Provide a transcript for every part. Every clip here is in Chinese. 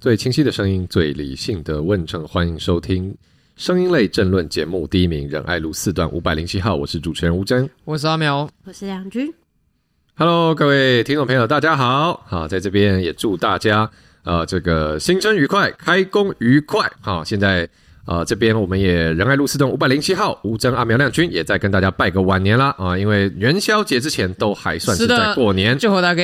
最清晰的声音，最理性的问政，欢迎收听声音类政论节目《第一名仁爱路四段五百零七号》，我是主持人吴峥，我是阿苗，我是梁军。Hello，各位听众朋友，大家好！好，在这边也祝大家呃这个新春愉快，开工愉快。好，现在。啊，这边我们也仁爱路四段五百零七号，吴征阿苗亮君也在跟大家拜个晚年啦啊！因为元宵节之前都还算是在过年，祝贺大家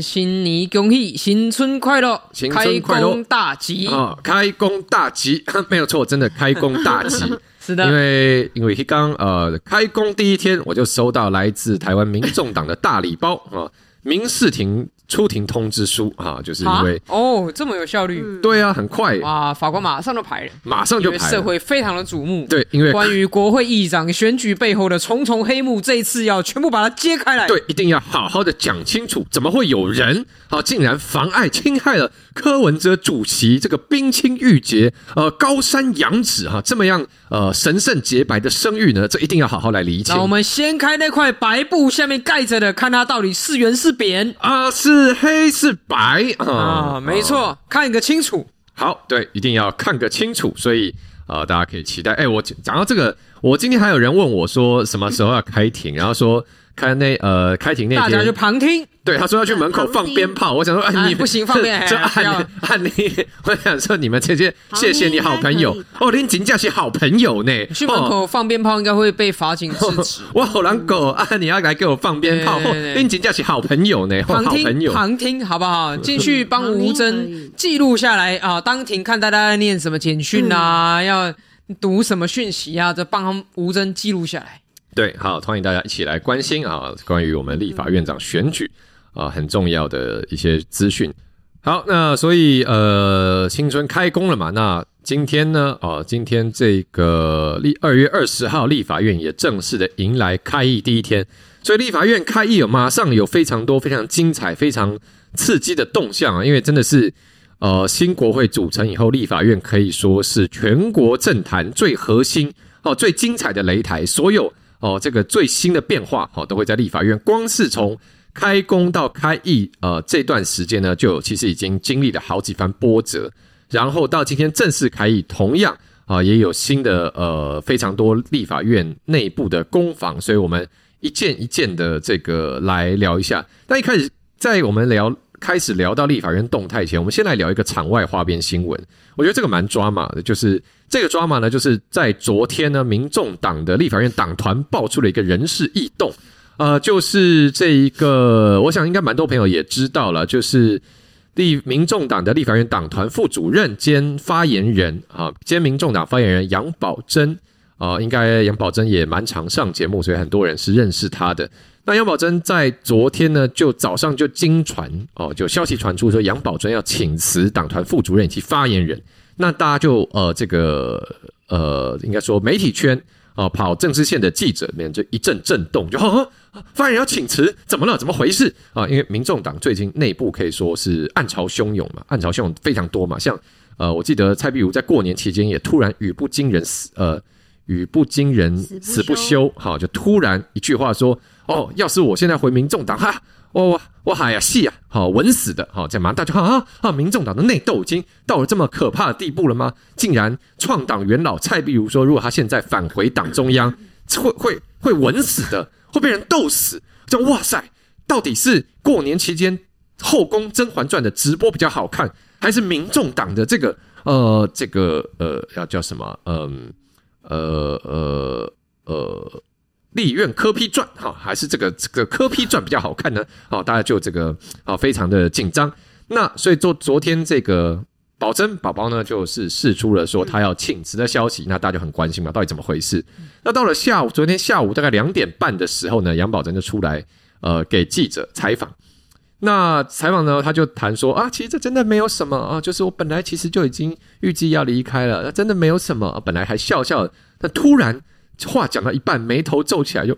新年恭喜，新春快乐，新春快乐，开工大吉啊！开工大吉，没有错，真的开工大吉。是的，因为因为刚呃开工第一天，我就收到来自台湾民众党的大礼包啊，民事庭。出庭通知书啊，就是因为哦，这么有效率，对啊，很快。哇，法官马上就排了，马上就排了，社会非常的瞩目，对，因为关于国会议长选举背后的重重黑幕，这一次要全部把它揭开来，对，一定要好好的讲清楚，怎么会有人啊，竟然妨碍侵害了柯文哲主席这个冰清玉洁呃高山仰止哈这么样呃神圣洁白的声誉呢？这一定要好好来理解。那我们掀开那块白布，下面盖着的，看它到底是圆是扁啊？是。是黑是白啊？没错，看个清楚。好，对，一定要看个清楚。所以啊、呃，大家可以期待。哎，我讲到这个，我今天还有人问我说，什么时候要开庭？然后说。开那呃，开庭那天大家就旁听。对，他说要去门口放鞭炮。我想说，哎，你不行，放鞭就按按你。我想说，你们这些谢谢你好朋友哦，您真的是好朋友呢。去门口放鞭炮应该会被法警制止。我好狼狗啊！你要来给我放鞭炮，您真的是好朋友呢。旁听，旁听，好不好？进去帮吴征记录下来啊，当庭看大家在念什么简讯啊，要读什么讯息啊，这帮吴征记录下来。对，好，欢迎大家一起来关心啊，关于我们立法院长选举啊，很重要的一些资讯。好，那所以呃，新春开工了嘛，那今天呢，啊，今天这个立二月二十号，立法院也正式的迎来开议第一天，所以立法院开议有马上有非常多非常精彩、非常刺激的动向啊，因为真的是呃，新国会组成以后，立法院可以说是全国政坛最核心哦、最精彩的擂台，所有。哦，这个最新的变化，哦，都会在立法院。光是从开工到开议，呃，这段时间呢，就其实已经经历了好几番波折。然后到今天正式开议，同样啊，也有新的呃非常多立法院内部的攻防，所以我们一件一件的这个来聊一下。那一开始，在我们聊开始聊到立法院动态前，我们先来聊一个场外花边新闻。我觉得这个蛮抓马的，就是。这个抓马呢，就是在昨天呢，民众党的立法院党团爆出了一个人事异动，呃，就是这一个，我想应该蛮多朋友也知道了，就是立民众党的立法院党团副主任兼发言人啊，兼民众党发言人杨宝珍啊，应该杨宝珍也蛮常上节目，所以很多人是认识他的。那杨宝珍在昨天呢，就早上就经传哦，就消息传出说杨宝珍要请辞党团副主任以及发言人。那大家就呃这个呃应该说媒体圈啊、呃、跑政治线的记者们就一阵震动，就哈哈发言人要请辞，怎么了？怎么回事啊？因为民众党最近内部可以说是暗潮汹涌嘛，暗潮汹涌非常多嘛。像呃我记得蔡壁如在过年期间也突然语不惊人死呃语不惊人死不休，好就突然一句话说哦，要是我现在回民众党哈。我我还呀戏啊，好稳死的，好这样嘛，大家看啊啊，民众党的内斗已经到了这么可怕的地步了吗？竟然创党元老蔡壁如说，如果他现在返回党中央，会会会稳死的，会被人斗死。这哇塞，到底是过年期间后宫《甄嬛传》的直播比较好看，还是民众党的这个呃这个呃要叫什么？嗯呃呃。呃立院柯批传哈，还是这个这个柯批传比较好看呢？好，大家就这个啊，非常的紧张。那所以昨昨天这个宝珍宝宝呢，就是释出了说他要请辞的消息，那大家就很关心嘛，到底怎么回事？那到了下午，昨天下午大概两点半的时候呢，杨宝珍就出来呃给记者采访。那采访呢，他就谈说啊，其实这真的没有什么啊，就是我本来其实就已经预计要离开了，那真的没有什么，本来还笑笑，但突然。话讲到一半，眉头皱起来就，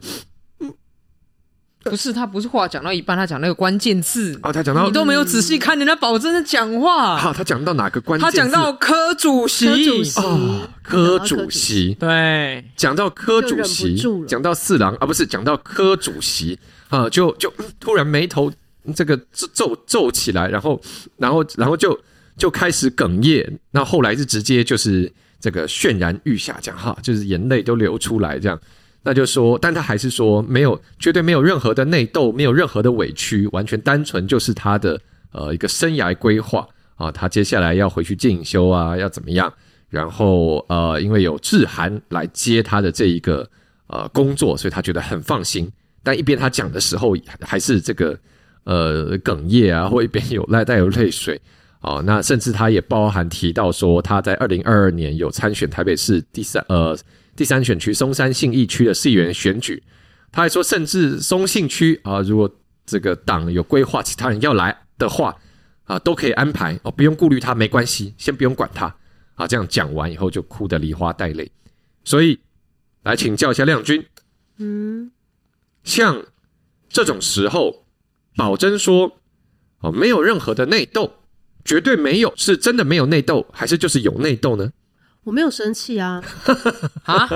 不是他不是话讲到一半，他讲那个关键字。啊，他讲到你都没有仔细看人家宝珍的讲话，好，他讲到哪个关键字？他讲到柯主席，柯主席。哦，柯主席，对，讲到柯主席，讲到四郎啊，不是讲到柯主席。啊，就就突然眉头这个皱皱起来，然后然后然后就就开始哽咽，那后来是直接就是这个泫然欲下，这样哈，就是眼泪都流出来这样。那就说，但他还是说没有，绝对没有任何的内斗，没有任何的委屈，完全单纯就是他的呃一个生涯规划啊，他接下来要回去进修啊，要怎么样？然后呃，因为有志涵来接他的这一个呃工作，所以他觉得很放心。但一边他讲的时候，还是这个呃哽咽啊，或一边有带带有泪水啊。那甚至他也包含提到说，他在二零二二年有参选台北市第三呃。第三选区松山信义区的市议员选举，他还说，甚至松信区啊，如果这个党有规划其他人要来的话啊，都可以安排哦，不用顾虑他，没关系，先不用管他啊。这样讲完以后，就哭得梨花带泪。所以来请教一下亮君，嗯，像这种时候，宝珍说哦，没有任何的内斗，绝对没有，是真的没有内斗，还是就是有内斗呢？我没有生气啊！啊，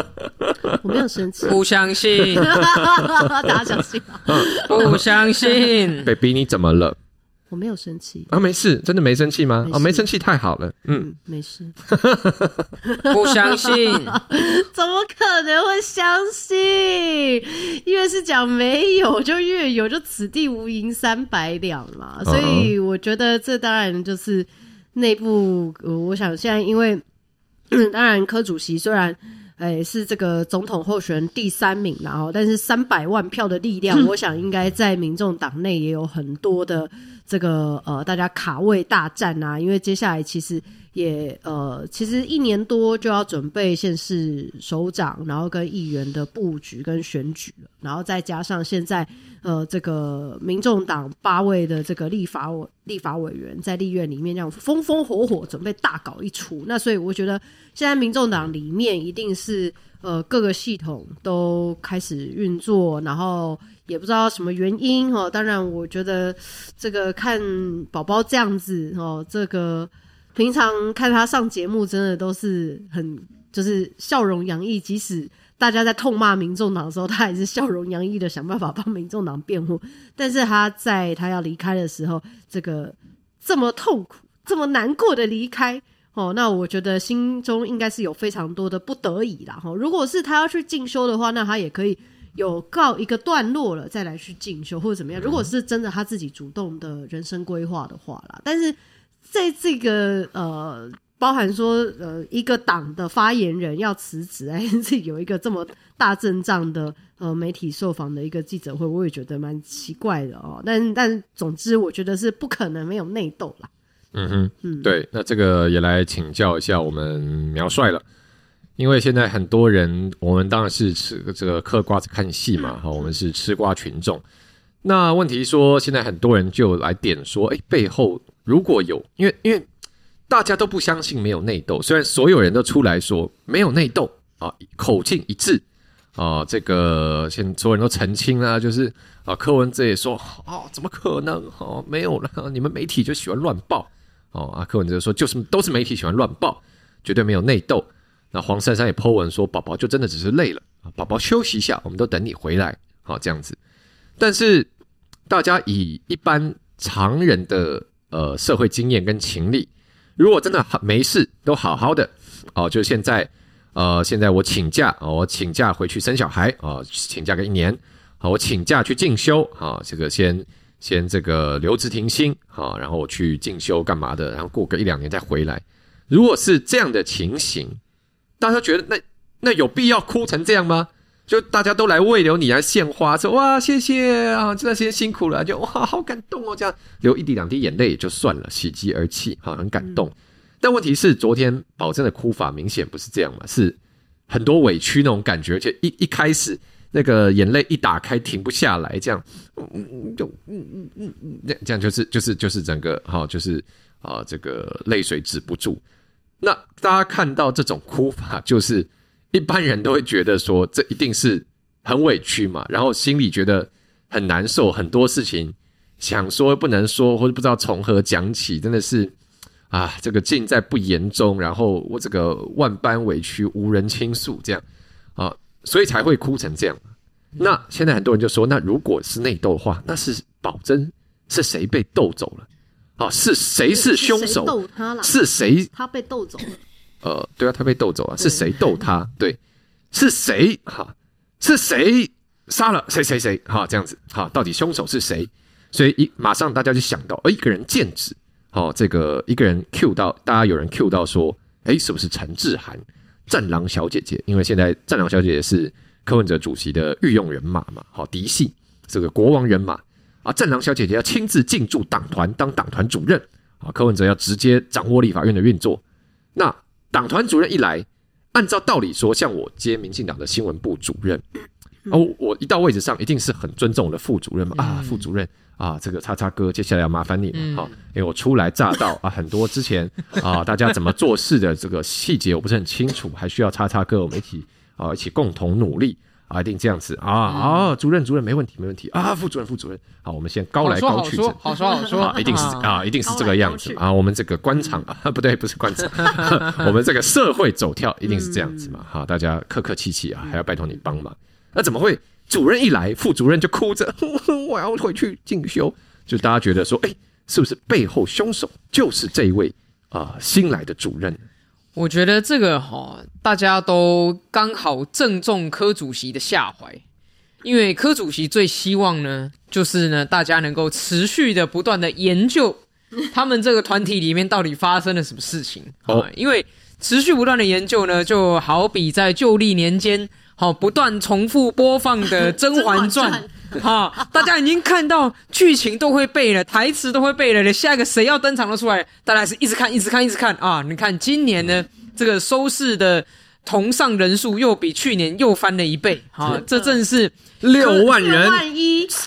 我没有生气，不相信，大家相信吗？不相信，baby，你怎么了？我没有生气啊，没事，真的没生气吗？哦，没生气太好了，嗯，嗯，没事，不相信，怎么可能会相信？越是讲没有，就越有，就此地无银三百两嘛。所以我觉得这当然就是内部，我想现在因为。嗯，当然，柯主席虽然，哎是这个总统候选人第三名，然后，但是三百万票的力量，我想应该在民众党内也有很多的这个呃，大家卡位大战啊，因为接下来其实。也呃，其实一年多就要准备县市首长，然后跟议员的布局跟选举了，然后再加上现在呃这个民众党八位的这个立法委立法委员在立院里面这样风风火火准备大搞一出，那所以我觉得现在民众党里面一定是呃各个系统都开始运作，然后也不知道什么原因哦。当然，我觉得这个看宝宝这样子哦，这个。平常看他上节目，真的都是很就是笑容洋溢。即使大家在痛骂民众党的时候，他还是笑容洋溢的想办法帮民众党辩护。但是他在他要离开的时候，这个这么痛苦、这么难过的离开哦，那我觉得心中应该是有非常多的不得已啦。哈，如果是他要去进修的话，那他也可以有告一个段落了，再来去进修或者怎么样。如果是真的他自己主动的人生规划的话啦，但是。在这个呃，包含说呃，一个党的发言人要辞职，哎，这有一个这么大阵仗的呃媒体受访的一个记者会，我也觉得蛮奇怪的哦。但但总之，我觉得是不可能没有内斗啦。嗯哼，嗯，对，那这个也来请教一下我们苗帅了，因为现在很多人，我们当然是吃这个嗑瓜子看戏嘛，哈，我们是吃瓜群众。那问题说，现在很多人就来点说，哎，背后。如果有，因为因为大家都不相信没有内斗，虽然所有人都出来说没有内斗啊，口径一致啊，这个现所有人都澄清啊，就是啊，柯文哲也说啊，怎么可能哦、啊，没有了，你们媒体就喜欢乱报哦啊，柯文哲说就是都是媒体喜欢乱报，绝对没有内斗。那黄珊珊也 po 文说，宝宝就真的只是累了啊，宝宝休息一下，我们都等你回来啊，这样子。但是大家以一般常人的。呃，社会经验跟情理，如果真的没事，都好好的哦。就现在，呃，现在我请假，哦，我请假回去生小孩，哦，请假个一年，好，我请假去进修，啊，这个先先这个留职停薪，好，然后我去进修干嘛的，然后过个一两年再回来。如果是这样的情形，大家觉得那那有必要哭成这样吗？就大家都来慰留你来献花，说哇谢谢啊，这段时间辛苦了，就哇好感动哦，这样流一滴两滴眼泪也就算了，喜极而泣，哈很感动。但问题是，昨天宝珍的哭法明显不是这样嘛，是很多委屈那种感觉，而且一一开始那个眼泪一打开停不下来，这样嗯嗯就嗯嗯嗯嗯，这这样就是就是就是整个哈就是啊这个泪水止不住。那大家看到这种哭法，就是。一般人都会觉得说，这一定是很委屈嘛，然后心里觉得很难受，很多事情想说不能说，或者不知道从何讲起，真的是啊，这个尽在不言中。然后我这个万般委屈无人倾诉，这样啊，所以才会哭成这样。那现在很多人就说，那如果是内斗的话，那是宝珍是谁被斗走了啊，是谁是凶手？斗他了？是谁？他被逗走了。呃，对啊，他被逗走了。是谁逗他？对，是谁？哈，是谁杀了谁谁谁？哈，这样子，哈，到底凶手是谁？所以一马上大家就想到，呃，一个人剑指，好，这个一个人 Q 到，大家有人 Q 到说，哎，是不是陈志涵？战狼小姐姐？因为现在战狼小姐姐是柯文哲主席的御用人马嘛，好，嫡系这个国王人马。啊，战狼小姐姐要亲自进驻党团当党团主任啊，柯文哲要直接掌握立法院的运作。那党团主任一来，按照道理说，像我接民进党的新闻部主任，哦，我一到位置上，一定是很尊重我的副主任嘛。啊，副主任啊，这个叉叉哥，接下来要麻烦你了哈，因为我初来乍到啊，很多之前啊，大家怎么做事的这个细节我不是很清楚，还需要叉叉哥我们一起啊，一起共同努力。啊，一定这样子啊！啊，主任，主任，没问题，没问题啊！副主任，副主任，好，我们先高来高去，好说好说，一定是啊，一定是这个样子啊！我们这个官场啊，不对，不是官场，我们这个社会走跳一定是这样子嘛！哈，大家客客气气啊，还要拜托你帮忙。那怎么会主任一来，副主任就哭着 我要回去进修？就大家觉得说，哎，是不是背后凶手就是这一位啊新来的主任？我觉得这个哈，大家都刚好正中柯主席的下怀，因为柯主席最希望呢，就是呢，大家能够持续的不断的研究 他们这个团体里面到底发生了什么事情。哦，因为持续不断的研究呢，就好比在旧历年间，好不断重复播放的《甄嬛传》。哈，大家已经看到剧情都会背了，台词都会背了，下一个谁要登场都出来，大家是一直看，一直看，一直看啊！你看今年呢，这个收视的同上人数又比去年又翻了一倍，哈，这正是六万人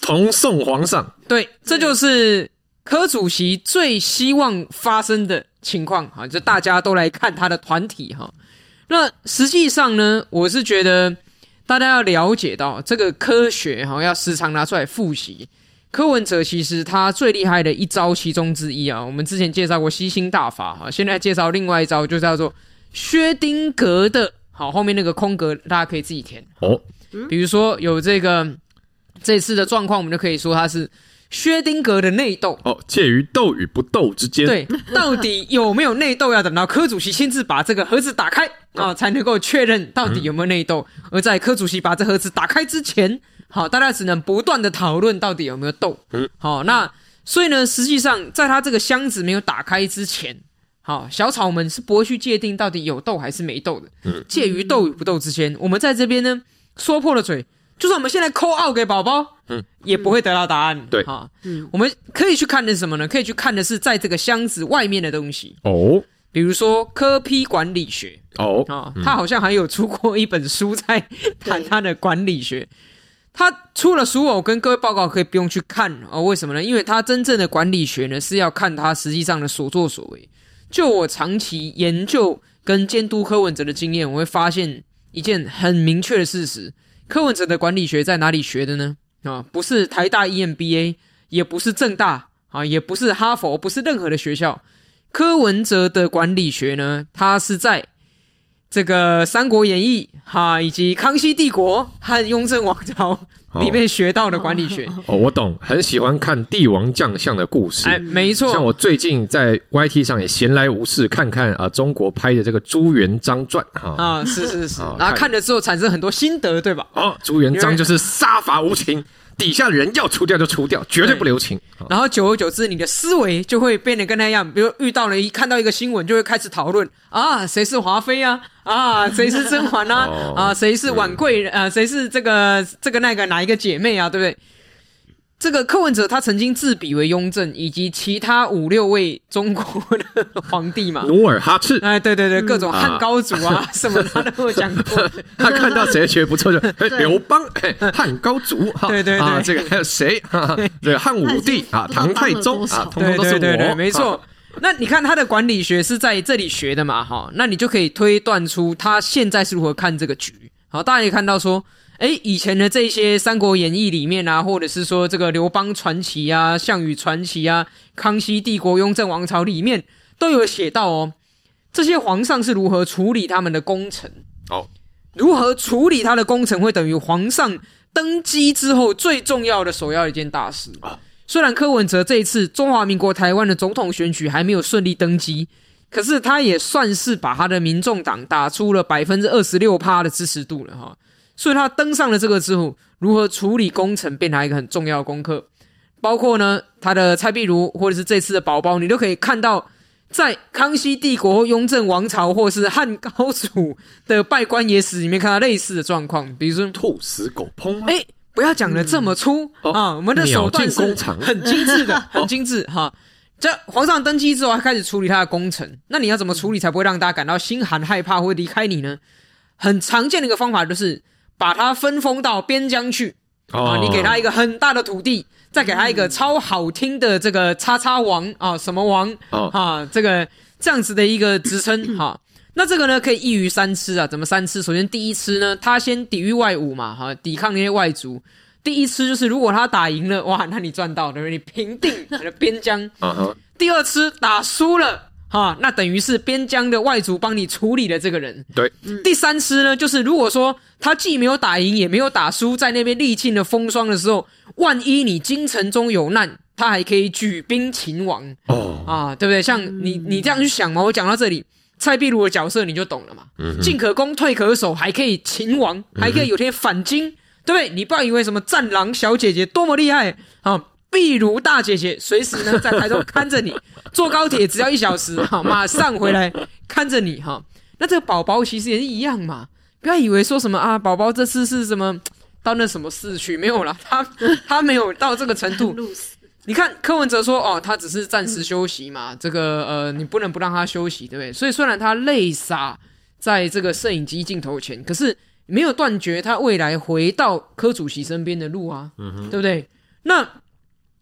同送皇上，对，这就是柯主席最希望发生的情况，哈，就大家都来看他的团体，哈。那实际上呢，我是觉得。大家要了解到这个科学哈，要时常拿出来复习。柯文哲其实他最厉害的一招其中之一啊，我们之前介绍过吸星大法哈，现在介绍另外一招，就叫做薛丁格的。好，后面那个空格大家可以自己填哦。比如说有这个这次的状况，我们就可以说它是。薛丁格的内斗哦，介于斗与不斗之间。对，到底有没有内斗，要等到柯主席亲自把这个盒子打开啊、哦，才能够确认到底有没有内斗。嗯、而在柯主席把这盒子打开之前，好，大家只能不断的讨论到底有没有斗。嗯，好，那所以呢，实际上在他这个箱子没有打开之前，好，小草们是不会去界定到底有斗还是没斗的。嗯，介于斗与不斗之间，我们在这边呢说破了嘴。就算我们现在 call out 给宝宝，嗯，也不会得到答案。对，哈，嗯，我们可以去看的是什么呢？可以去看的是在这个箱子外面的东西哦，比如说科批管理学哦，啊，他好像还有出过一本书在谈他的管理学。他出了书，我跟各位报告可以不用去看哦。为什么呢？因为他真正的管理学呢是要看他实际上的所作所为。就我长期研究跟监督柯文哲的经验，我会发现一件很明确的事实。柯文哲的管理学在哪里学的呢？啊，不是台大 EMBA，也不是正大，啊，也不是哈佛，不是任何的学校。柯文哲的管理学呢，他是在这个《三国演义》哈，以及《康熙帝国》和《雍正王朝》里面学到的管理学。哦，我懂，很喜欢看帝王将相的故事。哎，没错。像我最近在 YT 上也闲来无事，看看啊，中国拍的这个朱元璋传哈。啊，是是是。然后看了之后产生很多心得，对吧？哦，朱元璋就是杀伐无情。底下的人要除掉就除掉，绝对不留情。然后久而久之，你的思维就会变得跟他一样。比如遇到了一看到一个新闻，就会开始讨论啊，谁是华妃啊？啊，谁是甄嬛啊？啊，谁是婉贵？啊，谁是这个这个那个哪一个姐妹啊？对不对？这个柯文哲他曾经自比为雍正以及其他五六位中国的皇帝嘛，努尔哈赤，哎，对对对，各种汉高祖啊什么他都有讲过。他看到谁觉得不错就 刘邦，汉高祖，对对对，这个还有谁？这个汉武帝啊，唐太宗啊，统统都是我。对对对，没错。那你看他的管理学是在这里学的嘛？哈，那你就可以推断出他现在是如何看这个局。好，大家可以看到说。哎，以前的这些《三国演义》里面啊，或者是说这个刘邦传奇啊、项羽传奇啊、康熙帝国、雍正王朝里面都有写到哦，这些皇上是如何处理他们的功臣。哦，如何处理他的功臣，会等于皇上登基之后最重要的首要一件大事啊。虽然柯文哲这一次中华民国台湾的总统选举还没有顺利登基，可是他也算是把他的民众党打出了百分之二十六趴的支持度了哈。所以他登上了这个之后，如何处理工程，变成一个很重要的功课。包括呢，他的蔡壁如，或者是这次的宝宝，你都可以看到，在康熙帝国、雍正王朝，或是汉高祖的拜官野史里面看到类似的状况，比如说兔死狗烹。哎，不要讲的这么粗、嗯、啊，我们的手段是很精致的，很精致哈。这皇上登基之后，他开始处理他的工程，那你要怎么处理才不会让大家感到心寒、害怕，或离开你呢？很常见的一个方法就是把他分封到边疆去。啊，你给他一个很大的土地，再给他一个超好听的这个“叉叉王”啊，什么王啊，这个这样子的一个职称 哈。那这个呢，可以一鱼三吃啊。怎么三吃？首先第一吃呢，他先抵御外侮嘛，哈，抵抗那些外族。第一吃就是如果他打赢了，哇，那你赚到，对不对？你平定你的边疆。第二吃打输了。哈，那等于是边疆的外族帮你处理了这个人。对，第三师呢，就是如果说他既没有打赢，也没有打输，在那边历尽了风霜的时候，万一你京城中有难，他还可以举兵擒王。哦，啊，对不对？像你，你这样去想嘛。我讲到这里，蔡壁如的角色你就懂了嘛。嗯，进可攻，退可守，还可以擒王，还可以有天反京，嗯、对不对？你不要以为什么战狼小姐姐多么厉害啊！壁如大姐姐随时呢在台中看着你，坐高铁只要一小时，哈，马上回来看着你，哈。那这个宝宝其实也是一样嘛，不要以为说什么啊，宝宝这次是什么到那什么市区没有啦，他 他没有到这个程度。你看柯文哲说哦，他只是暂时休息嘛，这个呃，你不能不让他休息，对不对？所以虽然他累傻在这个摄影机镜头前，可是没有断绝他未来回到柯主席身边的路啊，嗯，对不对？那。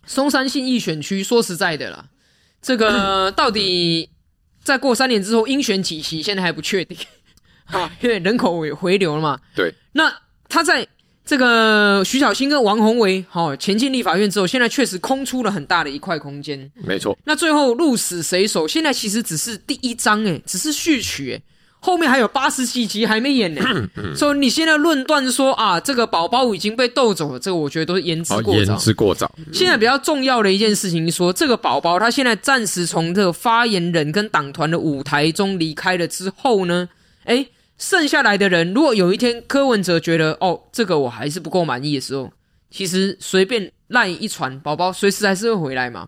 松山信义选区，说实在的啦，这个到底再过三年之后应选几席，现在还不确定啊，因为人口也回流了嘛。对，那他在这个徐小新跟王宏维好前进立法院之后，现在确实空出了很大的一块空间。没错，那最后鹿死谁手，现在其实只是第一章诶，只是序曲诶。后面还有八十几集还没演呢，所以你现在论断说啊，这个宝宝已经被斗走了，这个我觉得都是言之过早。言之过早。现在比较重要的一件事情是说，这个宝宝他现在暂时从这个发言人跟党团的舞台中离开了之后呢，诶，剩下来的人，如果有一天柯文哲觉得哦，这个我还是不够满意的时候，其实随便赖一传，宝宝随时还是会回来嘛。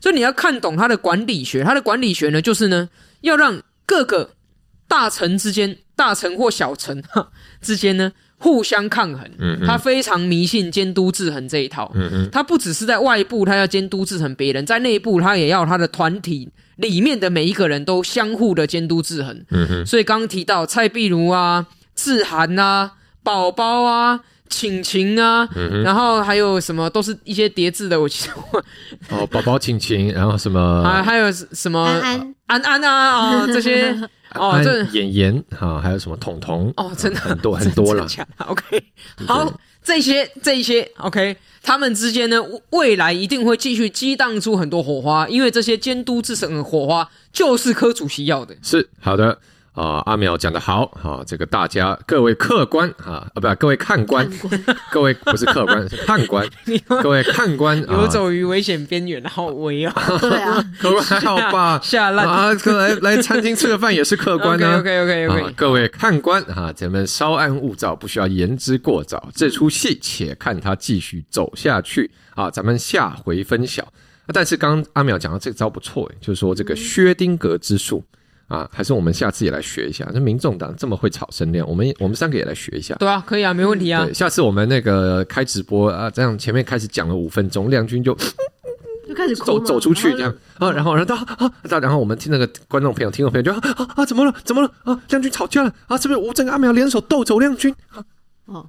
所以你要看懂他的管理学，他的管理学呢，就是呢，要让各个。大臣之间，大臣或小臣哈之间呢，互相抗衡。嗯，嗯，他非常迷信监督制衡这一套。嗯嗯，他不只是在外部，他要监督制衡别人，在内部他也要他的团体里面的每一个人都相互的监督制衡。嗯嗯，所以刚刚提到蔡壁如啊、志涵啊、宝宝啊。请晴啊，然后还有什么都是一些叠字的，我记得我哦，宝宝请晴，然后什么还还有什么安安安安啊啊、哦、这些哦，安这演员哈，还有什么彤彤哦，真的很多很多了。OK，好，这些这些 OK，他们之间呢，未来一定会继续激荡出很多火花，因为这些监督制胜的火花就是柯主席要的。是好的。啊，阿苗讲得好，哈，这个大家各位客官啊，啊，不，各位看官，各位不是客官是看官，各位看官游走于危险边缘，好危啊！对啊，客官还好吧？下烂啊，来来餐厅吃个饭也是客官 呢。OK OK OK，各位看官哈，咱们稍安勿躁，不需要言之过早。这出戏且看他继续走下去啊，咱们下回分晓。但是刚刚阿苗讲的这个招不错诶，就是说这个薛丁格之术。啊，还是我们下次也来学一下。那民众党这么会炒声量，我们我们三个也来学一下。对啊，可以啊，没问题啊。对，下次我们那个开直播啊，这样前面开始讲了五分钟，亮君就就开始走走出去这样啊，然后然后啊啊，然后我们听那个观众朋友、听众朋友就啊啊啊，怎么了？怎么了？啊，亮君吵架了啊？是不是吴峥阿苗联手斗走亮君？啊，哦。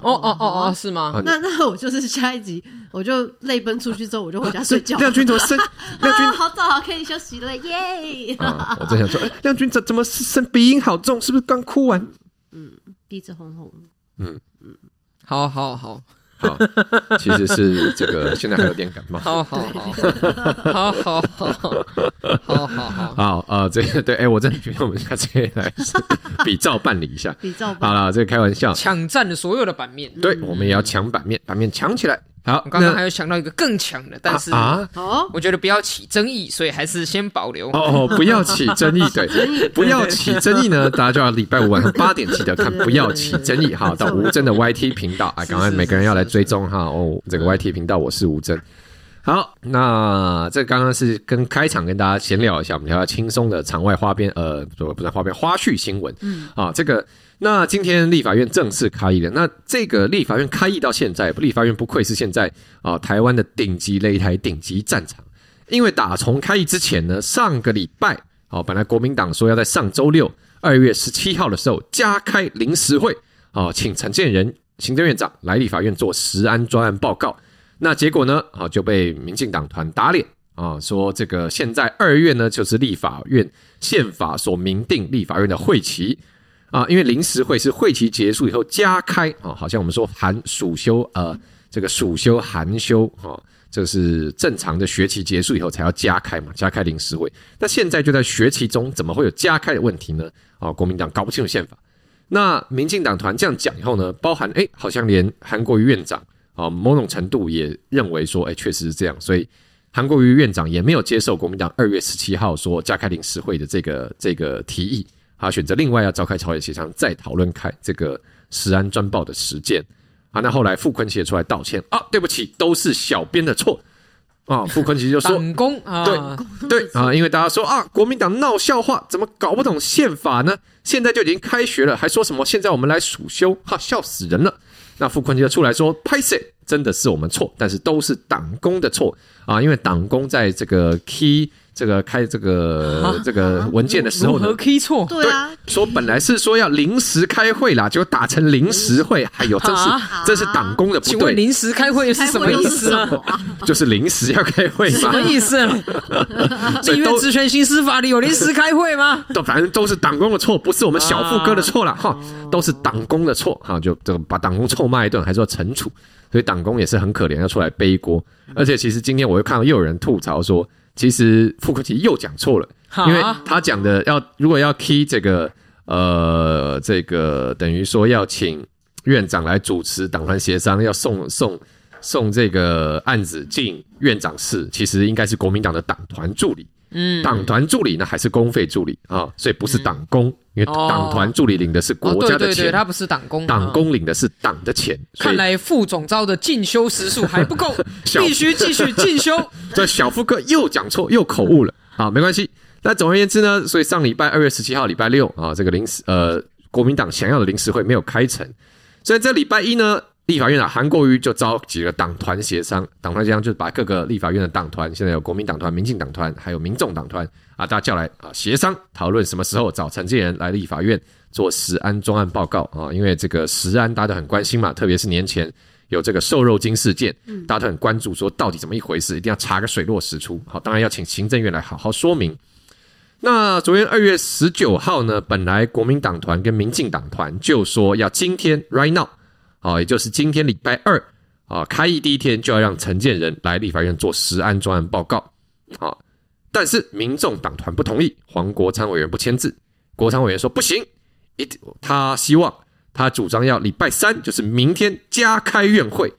哦哦哦哦，是吗？那那我就是下一集，我就泪奔出去之后，我就回家睡觉。亮君怎么生？亮君好早，可以休息了耶！我正想说，亮君怎怎么声鼻音好重？是不是刚哭完？嗯，鼻子红红。嗯嗯，好好好。好，其实是这个，现在还有点感冒。好好好，好好好，好好好，好啊，这个对，哎，我真的觉得我们下次来比照办理一下。比照办理。好了，这个开玩笑。抢占了所有的版面。对，我们也要抢版面，版面抢起来。好，我刚刚还有想到一个更强的，但是啊，我觉得不要起争议，所以还是先保留。哦，不要起争议，对，不要起争议呢，大家就要礼拜五晚上 八点记得看，不要起争议哈，到吴真的 YT 频道啊，赶快每个人要来追踪哈哦，这个 YT 频道我是吴真。好，那这刚刚是跟开场跟大家闲聊一下，我们聊聊轻松的场外花边，呃，不，不是花边花絮新闻，嗯，啊，这个。那今天立法院正式开议了。那这个立法院开议到现在，立法院不愧是现在啊台湾的顶级擂台、顶级战场。因为打从开议之前呢，上个礼拜啊，本来国民党说要在上周六二月十七号的时候加开临时会啊，请陈建仁行政院长来立法院做食安专案报告。那结果呢啊就被民进党团打脸啊，说这个现在二月呢就是立法院宪法所明定立法院的会期。啊，因为临时会是会期结束以后加开啊，好像我们说寒暑休呃，这个暑休寒休啊，这是正常的学期结束以后才要加开嘛，加开临时会。那现在就在学期中，怎么会有加开的问题呢？啊，国民党搞不清楚宪法。那民进党团这样讲以后呢，包含哎，好像连韩国瑜院长啊，某种程度也认为说，哎，确实是这样，所以韩国瑜院长也没有接受国民党二月十七号说加开临时会的这个这个提议。他选择另外要召开朝野协商，再讨论开这个食安专报的实践啊。那后来傅昆奇也出来道歉啊，对不起，都是小编的错啊。傅昆奇就说啊，对对啊，因为大家说啊，国民党闹笑话，怎么搞不懂宪法呢？现在就已经开学了，还说什么现在我们来暑修，哈，笑死人了。那傅崐萁就出来说，拍谢，真的是我们错，但是都是党工的错啊，因为党工在这个 key。这个开这个这个文件的时候呢，如何 key 错？对啊，说本来是说要临时开会啦，结果打成临时会，还有这是这是党工的不对。请问临时开会是什么意思啊？就是临时要开会嘛？什么意思？立院职权新司法里有临时开会吗？都反正都是党工的错，不是我们小傅哥的错了哈，都是党工的错哈，就这个把党工臭骂一顿，还是要惩处，所以党工也是很可怜，要出来背锅。而且其实今天我又看到又有人吐槽说。其实傅科奇又讲错了，因为他讲的要如果要 key 这个呃这个等于说要请院长来主持党团协商，要送送送这个案子进院长室，其实应该是国民党的党团助理。嗯，党团助理呢还是公费助理啊？所以不是党工，嗯、因为党团助理领的是国家的钱，哦、对对对他不是党工，党工领的是党的钱。看来副总召的进修时数还不够，必须继续进修。这小副哥又讲错又口误了啊，没关系。那总而言之呢，所以上礼拜二月十七号礼拜六啊，这个临时呃国民党想要的临时会没有开成，所以这礼拜一呢。立法院啊，韩国瑜就召集了党团协商，党团协商就是把各个立法院的党团，现在有国民党团、民进党团，还有民众党团啊，大家叫来啊协商讨论什么时候找陈建仁来立法院做食安专案报告啊，因为这个食安大家都很关心嘛，特别是年前有这个瘦肉精事件，大家都很关注，说到底怎么一回事，一定要查个水落石出。好，当然要请行政院来好好说明。那昨天二月十九号呢，本来国民党团跟民进党团就说要今天 right now。啊，也就是今天礼拜二啊，开议第一天就要让陈建仁来立法院做食安专案报告啊，但是民众党团不同意，黄国昌委员不签字，国昌委员说不行，一他希望他主张要礼拜三，就是明天加开院会，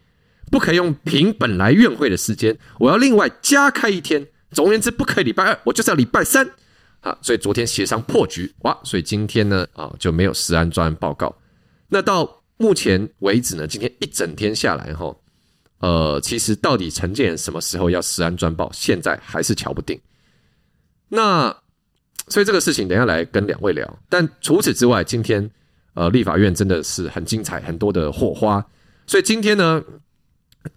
不可以用凭本来院会的时间，我要另外加开一天，总而言之不可以礼拜二，我就是要礼拜三啊，所以昨天协商破局哇，所以今天呢啊就没有食安专案报告，那到。目前为止呢，今天一整天下来哈，呃，其实到底陈建仁什么时候要食安专报，现在还是瞧不定。那所以这个事情等一下来跟两位聊。但除此之外，今天呃立法院真的是很精彩，很多的火花。所以今天呢，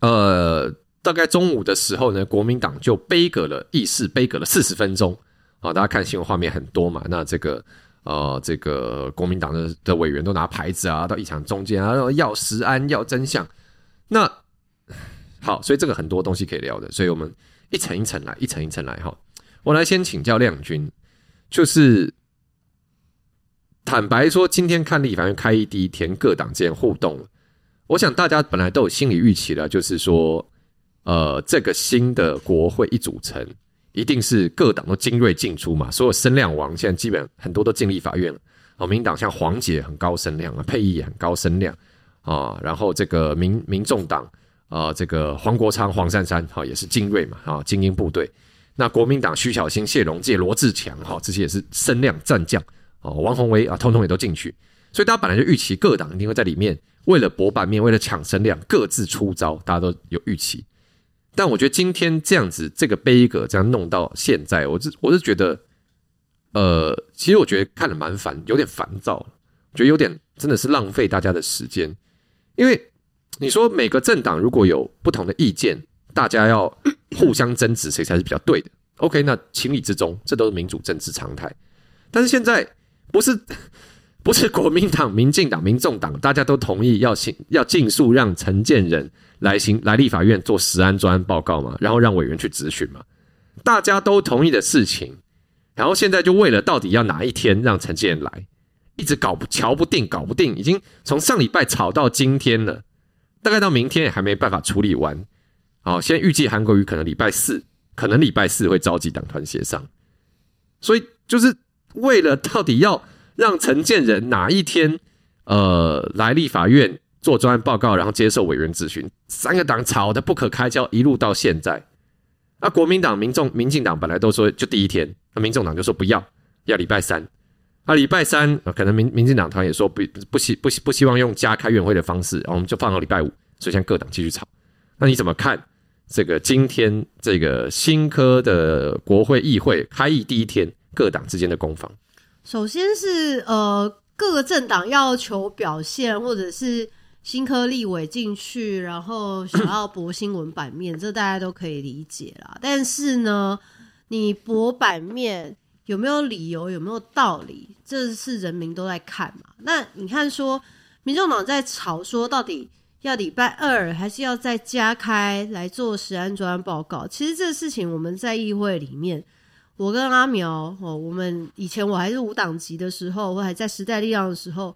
呃，大概中午的时候呢，国民党就杯葛了议事，杯葛了四十分钟啊。大家看新闻画面很多嘛，那这个。呃，这个国民党的的委员都拿牌子啊，到议场中间啊，要实安，要真相。那好，所以这个很多东西可以聊的，所以我们一层一层来，一层一层来哈。我来先请教亮君，就是坦白说，今天看立法院开议第一天，各党之间互动，我想大家本来都有心理预期了，就是说，呃，这个新的国会一组成。一定是各党都精锐进出嘛，所有声量王现在基本很多都进立法院了。哦，民党像黄姐很高声量啊，沛忆也很高声量啊，然后这个民民众党啊、呃，这个黄国昌、黄珊珊哈、也是精锐嘛啊，精英部队。那国民党徐小新、谢龙介、罗志强哈，这些也是声量战将哦。王宏威啊，通通也都进去，所以大家本来就预期各党一定会在里面为了博版面、为了抢声量，各自出招，大家都有预期。但我觉得今天这样子，这个悲歌这样弄到现在，我是我是觉得，呃，其实我觉得看了蛮烦，有点烦躁，觉得有点真的是浪费大家的时间，因为你说每个政党如果有不同的意见。大家要互相争执谁才是比较对的？OK，那情理之中，这都是民主政治常态。但是现在不是不是国民党、民进党、民众党大家都同意要请要尽速让陈建仁来行来立法院做实安专案报告嘛，然后让委员去质询嘛，大家都同意的事情，然后现在就为了到底要哪一天让陈建仁来，一直搞不瞧不定，搞不定，已经从上礼拜吵到今天了，大概到明天也还没办法处理完。好，现在预计韩国瑜可能礼拜四，可能礼拜四会召集党团协商，所以就是为了到底要让陈建仁哪一天呃来立法院做专案报告，然后接受委员咨询，三个党吵得不可开交，一路到现在。那国民党、民众、民进党本来都说就第一天，那民众党就说不要，要礼拜三。啊，礼拜三可能民民进党团也说不不希不希不希望用加开院会的方式，然后我们就放到礼拜五，所以现在各党继续吵。那你怎么看？这个今天这个新科的国会议会开议第一天，各党之间的攻防，首先是呃各个政党要求表现，或者是新科立委进去，然后想要博新闻版面，这大家都可以理解啦。但是呢，你博版面有没有理由，有没有道理，这是人民都在看嘛。那你看说，民众党在吵说到底。要礼拜二还是要再加开来做实安专案报告？其实这事情我们在议会里面，我跟阿苗哦，我们以前我还是无党籍的时候，我还在时代力量的时候，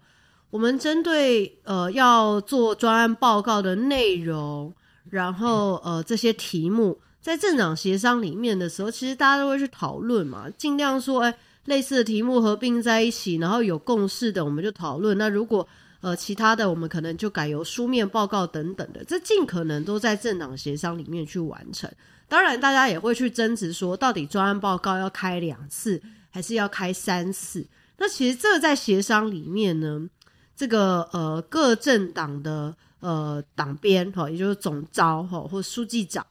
我们针对呃要做专案报告的内容，然后呃这些题目在政党协商里面的时候，其实大家都会去讨论嘛，尽量说哎类似的题目合并在一起，然后有共识的我们就讨论。那如果呃，其他的我们可能就改由书面报告等等的，这尽可能都在政党协商里面去完成。当然，大家也会去争执说，到底专案报告要开两次还是要开三次？那其实这个在协商里面呢，这个呃各政党的呃党编哈，也就是总召哈或书记长，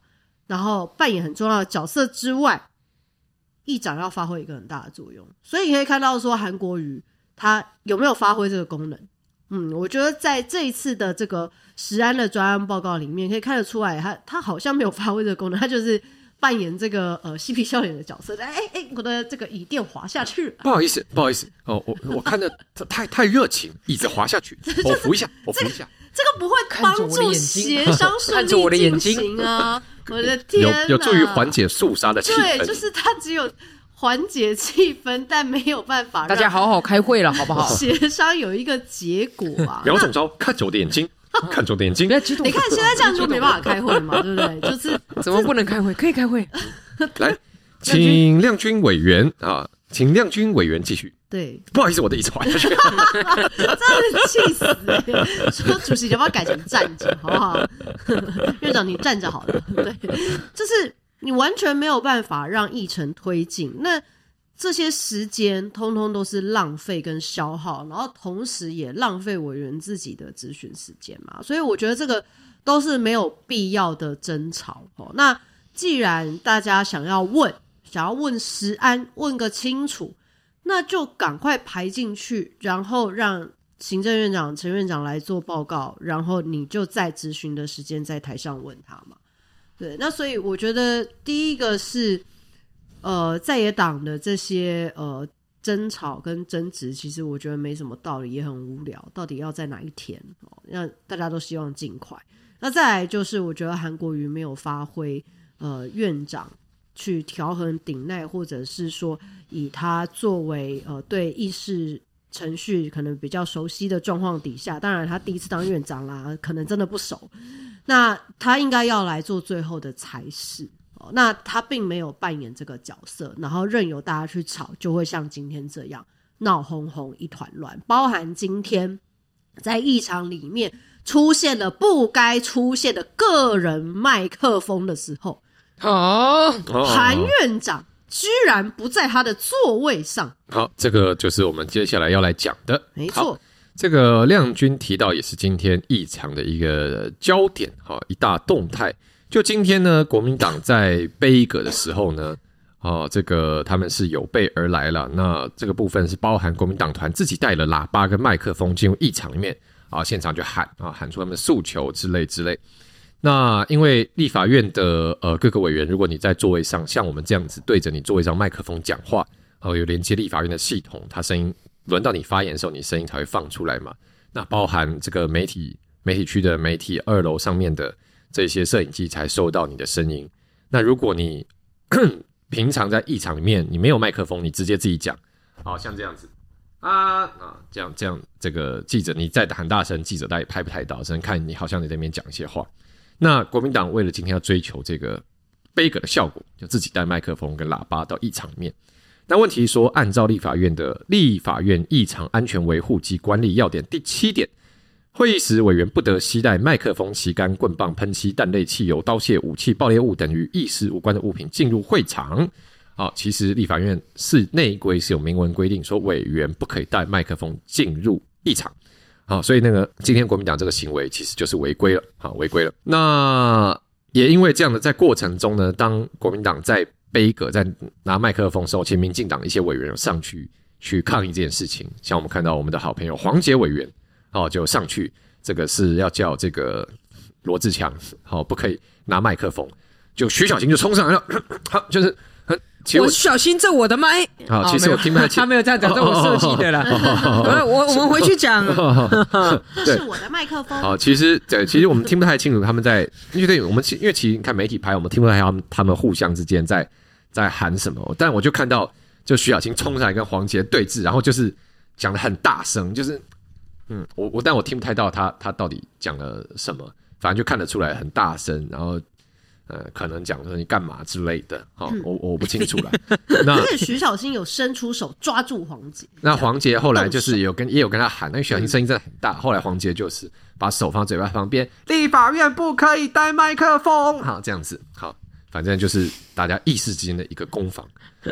然后扮演很重要的角色之外，议长要发挥一个很大的作用。所以你可以看到说，韩国瑜他有没有发挥这个功能？嗯，我觉得在这一次的这个石安的专案报告里面，可以看得出来，他他好像没有发挥这个功能，他就是扮演这个呃嬉皮笑脸的角色。哎哎，我的这个椅垫滑下去了，不好意思，不好意思哦，我 我看的太太热情，椅子滑下去，我扶一下，我扶一下，这个不会帮助协商顺利进行啊！我的天，有有助于缓解肃杀的气氛，对，就是他只有。缓解气氛，但没有办法让大家好好开会了，好不好？协商有一个结果啊！姚总招，看着我的眼睛，看着我的眼睛，你看现在这样就没办法开会嘛，对不对？就是 怎么不能开会？可以开会。来，请亮君委员啊，请亮君委员继续。对，不好意思，我的椅子滑下去，真的气死欸！说主席要不要改成站着，好不好？院长你站着好了，对，就是。你完全没有办法让议程推进，那这些时间通通都是浪费跟消耗，然后同时也浪费委员自己的咨询时间嘛，所以我觉得这个都是没有必要的争吵哦。那既然大家想要问，想要问石安，问个清楚，那就赶快排进去，然后让行政院长陈院长来做报告，然后你就在咨询的时间在台上问他嘛。对，那所以我觉得第一个是，呃，在野党的这些呃争吵跟争执，其实我觉得没什么道理，也很无聊。到底要在哪一天？哦，让大家都希望尽快。那再来就是，我觉得韩国瑜没有发挥呃院长去调衡顶鼐，或者是说以他作为呃对议事程序可能比较熟悉的状况底下，当然他第一次当院长啦，可能真的不熟。那他应该要来做最后的裁示哦。那他并没有扮演这个角色，然后任由大家去吵，就会像今天这样闹哄哄一团乱。包含今天在议场里面出现了不该出现的个人麦克风的时候，啊，韩院长居然不在他的座位上。好，这个就是我们接下来要来讲的。没错，这个亮君提到也是今天异常的一个焦点，哈，一大动态。就今天呢，国民党在杯葛的时候呢，哦，这个他们是有备而来了。那这个部分是包含国民党团自己带了喇叭跟麦克风进入议场里面啊，现场就喊啊，喊出他们的诉求之类之类。那因为立法院的呃各个委员，如果你在座位上像我们这样子对着你座位上麦克风讲话，哦，有连接立法院的系统，它声音轮到你发言的时候，你声音才会放出来嘛。那包含这个媒体媒体区的媒体二楼上面的。这些摄影机才收到你的声音。那如果你 平常在议场里面，你没有麦克风，你直接自己讲，好像这样子啊啊，这样这样，这个记者你再喊大声，记者他也拍不太到，只能看你好像你在那边讲一些话。那国民党为了今天要追求这个杯葛的效果，就自己带麦克风跟喇叭到议场里面。但问题说，按照立法院的立法院议场安全维护及管理要点第七点。会议时，委员不得携带麦克风、旗杆、棍棒、喷漆、弹类汽油、刀械、武器、爆裂物等与议事无关的物品进入会场。好，其实立法院是内规是有明文规定，说委员不可以带麦克风进入议场。好，所以那个今天国民党这个行为其实就是违规了。好，违规了。那也因为这样的，在过程中呢，当国民党在杯葛在拿麦克风的时候，其实民进党一些委员有上去去抗议这件事情。像我们看到我们的好朋友黄杰委员。哦，就上去，这个是要叫这个罗志强，好，不可以拿麦克风。就徐小新就冲上来了，好，就是，我小心这我的麦，好，其实我听不太清，他没有这样讲，这我设计的啦。我我们回去讲，这是我的麦克风。好，其实对，其实我们听不太清楚他们在，因为我们因为其实你看媒体拍，我们听不太清他们他们互相之间在在喊什么。但我就看到，就徐小青冲上来跟黄杰对峙，然后就是讲的很大声，就是。嗯，我我但我听不太到他他到底讲了什么，反正就看得出来很大声，然后呃，可能讲说你干嘛之类的，好、哦，我我不清楚了。那而且徐小新有伸出手抓住黄杰，那黄杰后来就是有跟也有跟他喊，那个徐小新声音真的很大，后来黄杰就是把手放嘴巴旁边，立法院不可以带麦克风，好这样子，好，反正就是大家意识之间的一个攻防，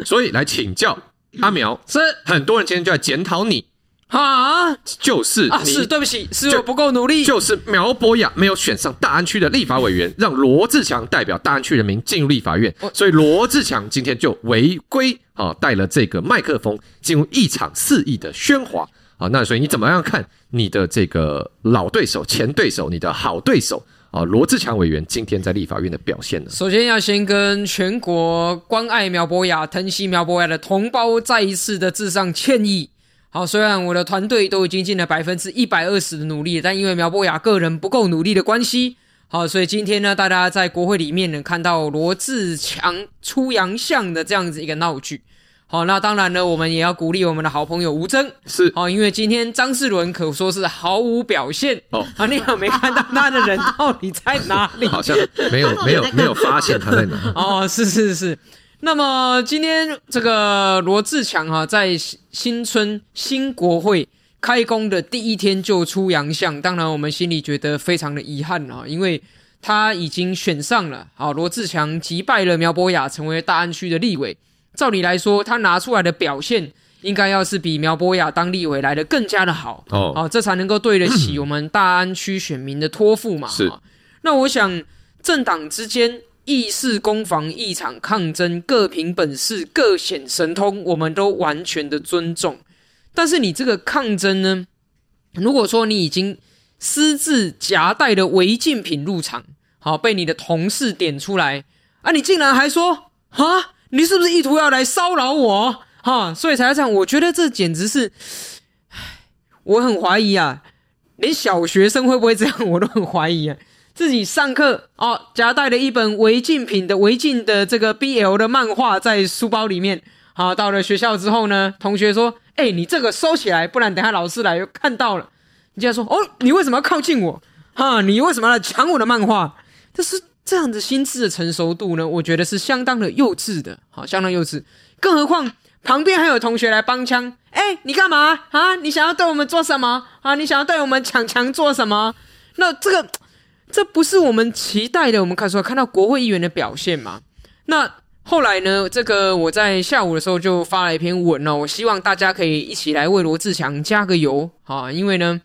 所以来请教阿苗，是很多人今天就在检讨你。啊，就是啊，是对不起，是我不够努力。就是苗博雅没有选上大安区的立法委员，让罗志强代表大安区人民进入立法院，所以罗志强今天就违规啊，带了这个麦克风进入一场肆意的喧哗啊。那所以你怎么样看你的这个老对手、前对手、你的好对手啊？罗志强委员今天在立法院的表现呢？首先要先跟全国关爱苗博雅、疼惜苗博雅的同胞再一次的致上歉意。好，虽然我的团队都已经尽了百分之一百二十的努力，但因为苗博雅个人不够努力的关系，好，所以今天呢，大家在国会里面能看到罗志强出洋相的这样子一个闹剧。好，那当然呢，我们也要鼓励我们的好朋友吴征，是，好，因为今天张世伦可说是毫无表现。哦，啊，你有没看到他的人到底在哪里？好像没有，没有，没有发现他在哪。哦，是是是。那么今天这个罗志强哈，在新春新国会开工的第一天就出洋相，当然我们心里觉得非常的遗憾啊，因为他已经选上了，好，罗志强击败了苗博雅，成为大安区的立委。照理来说，他拿出来的表现应该要是比苗博雅当立委来的更加的好哦，好，这才能够对得起我们大安区选民的托付嘛。是，那我想政党之间。议事攻防、一场抗争，各凭本事，各显神通，我们都完全的尊重。但是你这个抗争呢？如果说你已经私自夹带的违禁品入场，好，被你的同事点出来啊，你竟然还说啊，你是不是意图要来骚扰我？哈，所以才要这样。我觉得这简直是，唉，我很怀疑啊，连小学生会不会这样，我都很怀疑啊。自己上课哦，夹带了一本违禁品的违禁的这个 BL 的漫画在书包里面。好，到了学校之后呢，同学说：“哎、你这个收起来，不然等下老师来又看到了。”你竟然说：“哦，你为什么要靠近我？哈，你为什么要抢我的漫画？”这是这样子心智的成熟度呢？我觉得是相当的幼稚的，好，相当幼稚。更何况旁边还有同学来帮腔：“哎、你干嘛啊？你想要对我们做什么啊？你想要对我们抢墙做什么？”那这个这不是我们期待的。我们看出来看到国会议员的表现嘛？那后来呢？这个我在下午的时候就发了一篇文哦，我希望大家可以一起来为罗志强加个油啊！因为呢，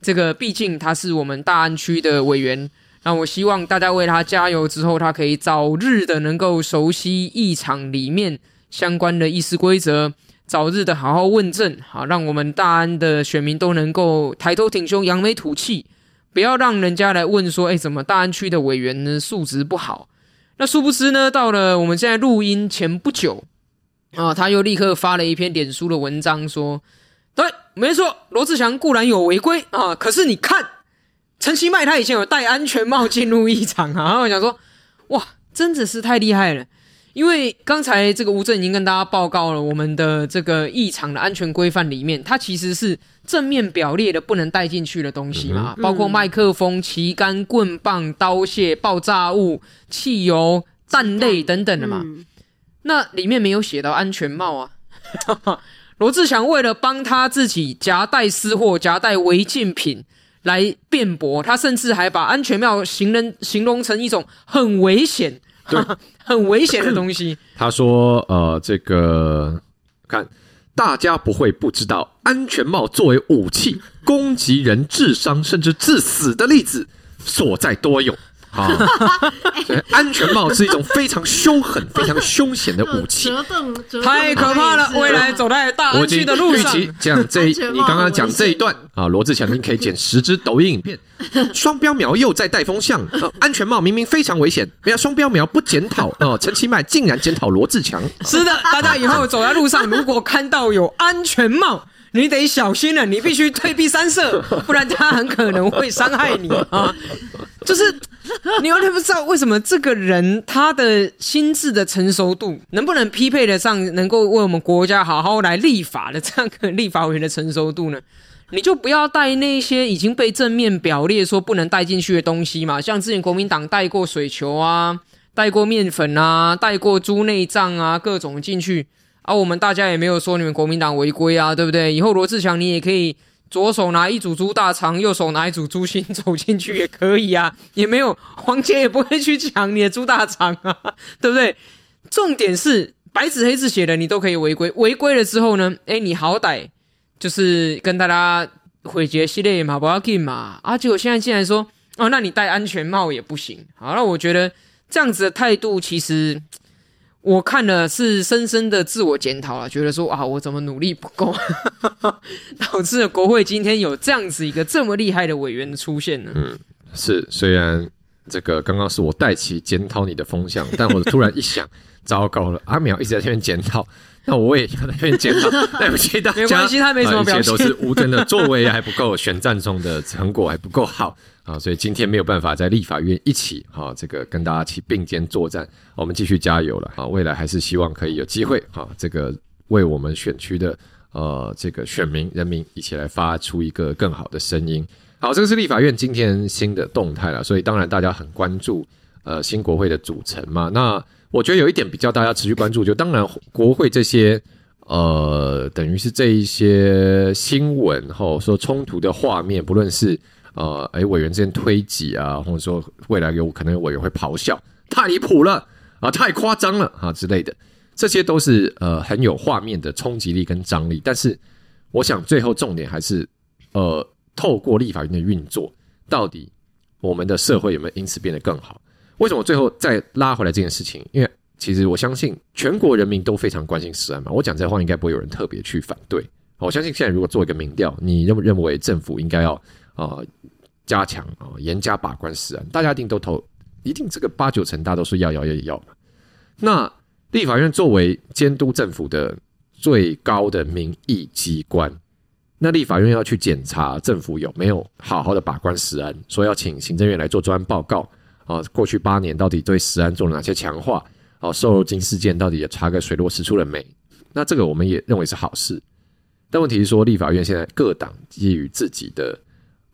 这个毕竟他是我们大安区的委员。那我希望大家为他加油之后，他可以早日的能够熟悉议场里面相关的议事规则，早日的好好问政，好让我们大安的选民都能够抬头挺胸、扬眉吐气，不要让人家来问说，哎，怎么大安区的委员呢素质不好？那殊不知呢，到了我们现在录音前不久，啊，他又立刻发了一篇脸书的文章，说，对，没错，罗志祥固然有违规啊，可是你看。陈其迈他以前有戴安全帽进入议场啊，然后我想说，哇，真的是太厉害了！因为刚才这个吴正已经跟大家报告了，我们的这个异常的安全规范里面，它其实是正面表列的不能带进去的东西嘛，包括麦克风、旗杆、棍棒、刀械、爆炸物、汽油、弹类等等的嘛。那里面没有写到安全帽啊。罗志祥为了帮他自己夹带私货、夹带违禁品。来辩驳，他甚至还把安全帽形容形容成一种很危险、对 很危险的东西。他说：“呃，这个看大家不会不知道，安全帽作为武器攻击人、致伤甚至致死的例子所在多有。”啊，安全帽是一种非常凶狠、非常凶险的武器，太可怕了！未来走在大安区的路上，讲这你刚刚讲这一段 啊，罗志祥，你可以剪十支抖音影片。双标苗又在带风向，安全帽明明非常危险，不要双标苗不检讨哦，陈其迈竟然检讨罗志强。是的，大家以后走在路上，如果看到有安全帽，你得小心了，你必须退避三舍，不然他很可能会伤害你啊。就是你完全不知道为什么这个人他的心智的成熟度能不能匹配得上能够为我们国家好好来立法的这样个立法委员的成熟度呢？你就不要带那些已经被正面表列说不能带进去的东西嘛，像之前国民党带过水球啊，带过面粉啊，带过猪内脏啊，各种进去啊，我们大家也没有说你们国民党违规啊，对不对？以后罗志强你也可以。左手拿一组猪大肠，右手拿一组猪心 走进去也可以啊，也没有黄杰也不会去抢你的猪大肠啊，对不对？重点是白纸黑字写的，你都可以违规。违规了之后呢，哎，你好歹就是跟大家毁绝系列嘛，不要紧嘛。啊，结果现在竟然说，哦，那你戴安全帽也不行。好，那我觉得这样子的态度其实。我看了是深深的自我检讨啊，觉得说啊，我怎么努力不够，导致了国会今天有这样子一个这么厉害的委员的出现呢？嗯，是，虽然这个刚刚是我带起检讨你的风向，但我突然一想，糟糕了，阿苗一直在这边检讨，那我也要在这边检讨，对不起大家，没关系，他没什么表现，呃、都是吴真的作为还不够，选战中的成果还不够好。啊，所以今天没有办法在立法院一起哈，这个跟大家一起并肩作战，我们继续加油了啊！未来还是希望可以有机会哈，这个为我们选区的呃这个选民人民一起来发出一个更好的声音。好，这个是立法院今天新的动态了，所以当然大家很关注呃新国会的组成嘛。那我觉得有一点比较大家持续关注，就当然国会这些呃等于是这一些新闻哈，说冲突的画面，不论是。呃，哎，委员之间推挤啊，或者说未来有可能委员会咆哮，太离谱了啊，太夸张了啊之类的，这些都是呃很有画面的冲击力跟张力。但是，我想最后重点还是呃，透过立法院的运作，到底我们的社会有没有因此变得更好？为什么最后再拉回来这件事情？因为其实我相信全国人民都非常关心食安嘛。我讲这话应该不会有人特别去反对。我相信现在如果做一个民调，你认不认为政府应该要？啊、呃，加强啊，严、加把关食安，大家一定都投，一定这个八九成大都是要要要要嘛。那立法院作为监督政府的最高的民意机关，那立法院要去检查政府有没有好好的把关食安，说要请行政院来做专案报告啊、过去八年到底对食安做了哪些强化？哦、瘦肉精事件到底也查个水落石出了没？那这个我们也认为是好事，但问题是说，立法院现在各党基于自己的。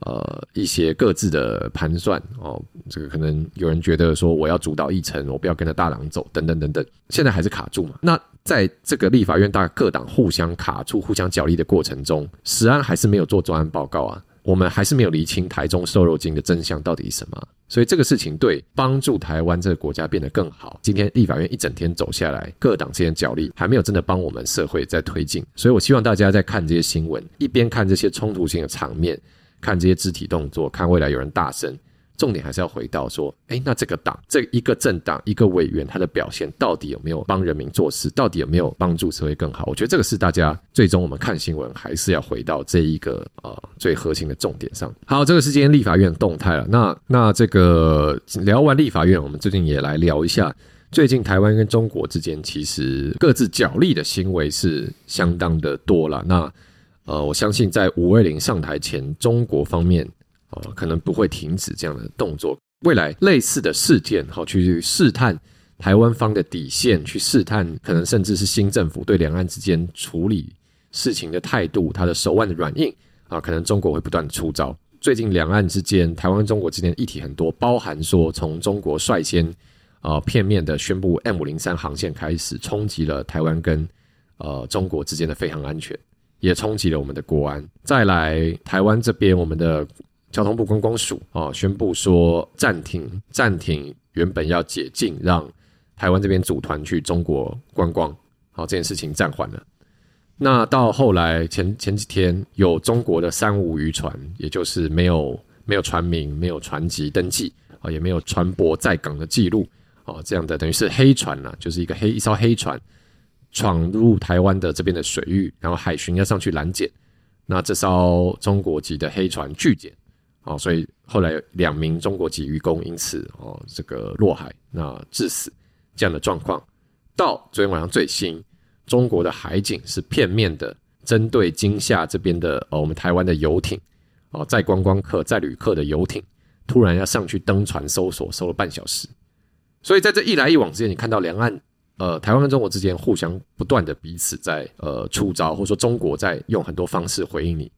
呃，一些各自的盘算哦，这个可能有人觉得说我要主导议程，我不要跟着大党走，等等等等，现在还是卡住嘛。那在这个立法院大各党互相卡住、互相角力的过程中，食安还是没有做专案报告啊。我们还是没有厘清台中瘦肉精的真相到底是什么。所以这个事情对帮助台湾这个国家变得更好，今天立法院一整天走下来，各党之间角力还没有真的帮我们社会在推进。所以我希望大家在看这些新闻，一边看这些冲突性的场面，看这些肢体动作，看未来有人大声。重点还是要回到说，哎，那这个党，这一个政党，一个委员，他的表现到底有没有帮人民做事？到底有没有帮助社会更好？我觉得这个是大家最终我们看新闻还是要回到这一个呃最核心的重点上。好，这个是今天立法院动态了。那那这个聊完立法院，我们最近也来聊一下，最近台湾跟中国之间其实各自角力的行为是相当的多了。那呃，我相信在五二零上台前，中国方面。呃，可能不会停止这样的动作。未来类似的事件，好去试探台湾方的底线，去试探可能甚至是新政府对两岸之间处理事情的态度，他的手腕的软硬啊，可能中国会不断的出招。最近两岸之间，台湾中国之间议题很多，包含说从中国率先呃片面的宣布 M 五零三航线开始，冲击了台湾跟呃中国之间的飞航安全，也冲击了我们的国安。再来台湾这边，我们的。交通部观光署啊，宣布说暂停暂停原本要解禁，让台湾这边组团去中国观光，好，这件事情暂缓了。那到后来前前几天，有中国的三无渔船，也就是没有没有船名、没有船籍登记啊，也没有船舶在港的记录啊，这样的等于是黑船呐，就是一个黑一艘黑船闯入台湾的这边的水域，然后海巡要上去拦截，那这艘中国籍的黑船拒检。哦，所以后来两名中国籍渔工因此哦，这个落海，那致死这样的状况。到昨天晚上最新，中国的海警是片面的针对金夏这边的呃，我们台湾的游艇哦，在观光客、在旅客的游艇，突然要上去登船搜索，搜了半小时。所以在这一来一往之间，你看到两岸呃，台湾跟中国之间互相不断的彼此在呃出招，或者说中国在用很多方式回应你。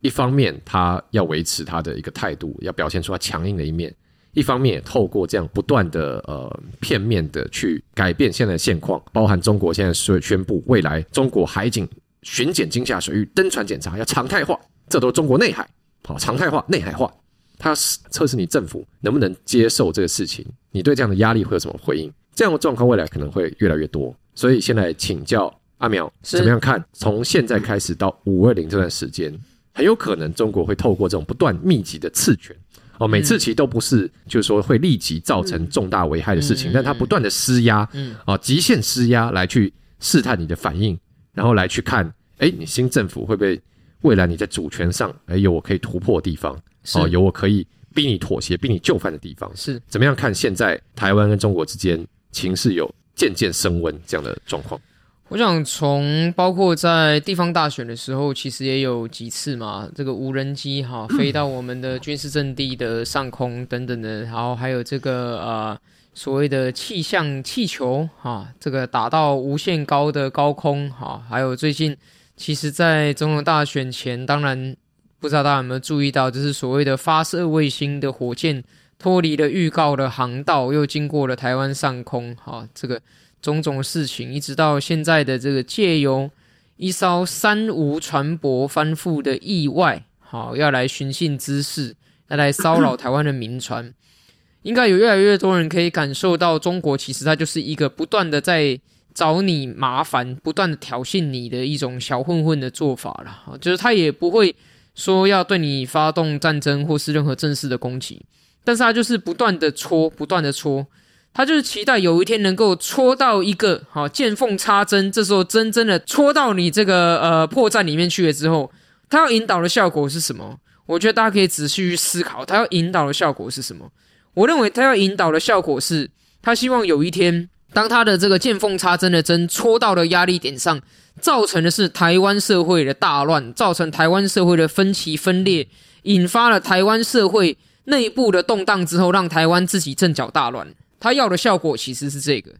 一方面，他要维持他的一个态度，要表现出他强硬的一面；一方面，透过这样不断的呃片面的去改变现在的现况，包含中国现在宣宣布未来中国海警巡检金厦水域登船检查要常态化，这都是中国内海，好常态化内海化，他测试你政府能不能接受这个事情，你对这样的压力会有什么回应？这样的状况未来可能会越来越多，所以现在请教阿苗怎么样看？从现在开始到五二零这段时间。很有可能中国会透过这种不断密集的刺拳哦，每次其实都不是就是说会立即造成重大危害的事情，但它不断的施压，嗯啊，极限施压来去试探你的反应，然后来去看，哎，你新政府会不会未来你在主权上，哎，有我可以突破的地方，哦，有我可以逼你妥协、逼你就范的地方，是怎么样看？现在台湾跟中国之间情势有渐渐升温这样的状况。我想从包括在地方大选的时候，其实也有几次嘛，这个无人机哈 飞到我们的军事阵地的上空等等的，然后还有这个呃所谓的气象气球哈，这个打到无限高的高空哈，还有最近其实，在总统大选前，当然不知道大家有没有注意到，就是所谓的发射卫星的火箭脱离了预告的航道，又经过了台湾上空哈，这个。种种事情，一直到现在的这个借由一艘三无船舶翻覆的意外，好要来寻衅滋事，要来骚扰台湾的民船，应该有越来越多人可以感受到，中国其实它就是一个不断的在找你麻烦、不断的挑衅你的一种小混混的做法了。就是他也不会说要对你发动战争或是任何正式的攻击，但是他就是不断的戳，不断的戳。他就是期待有一天能够戳到一个好见缝插针，这时候真正的戳到你这个呃破绽里面去了之后，他要引导的效果是什么？我觉得大家可以仔细去思考，他要引导的效果是什么？我认为他要引导的效果是，他希望有一天，当他的这个见缝插针的针戳到了压力点上，造成的是台湾社会的大乱，造成台湾社会的分歧分裂，引发了台湾社会内部的动荡之后，让台湾自己阵脚大乱。他要的效果其实是这个，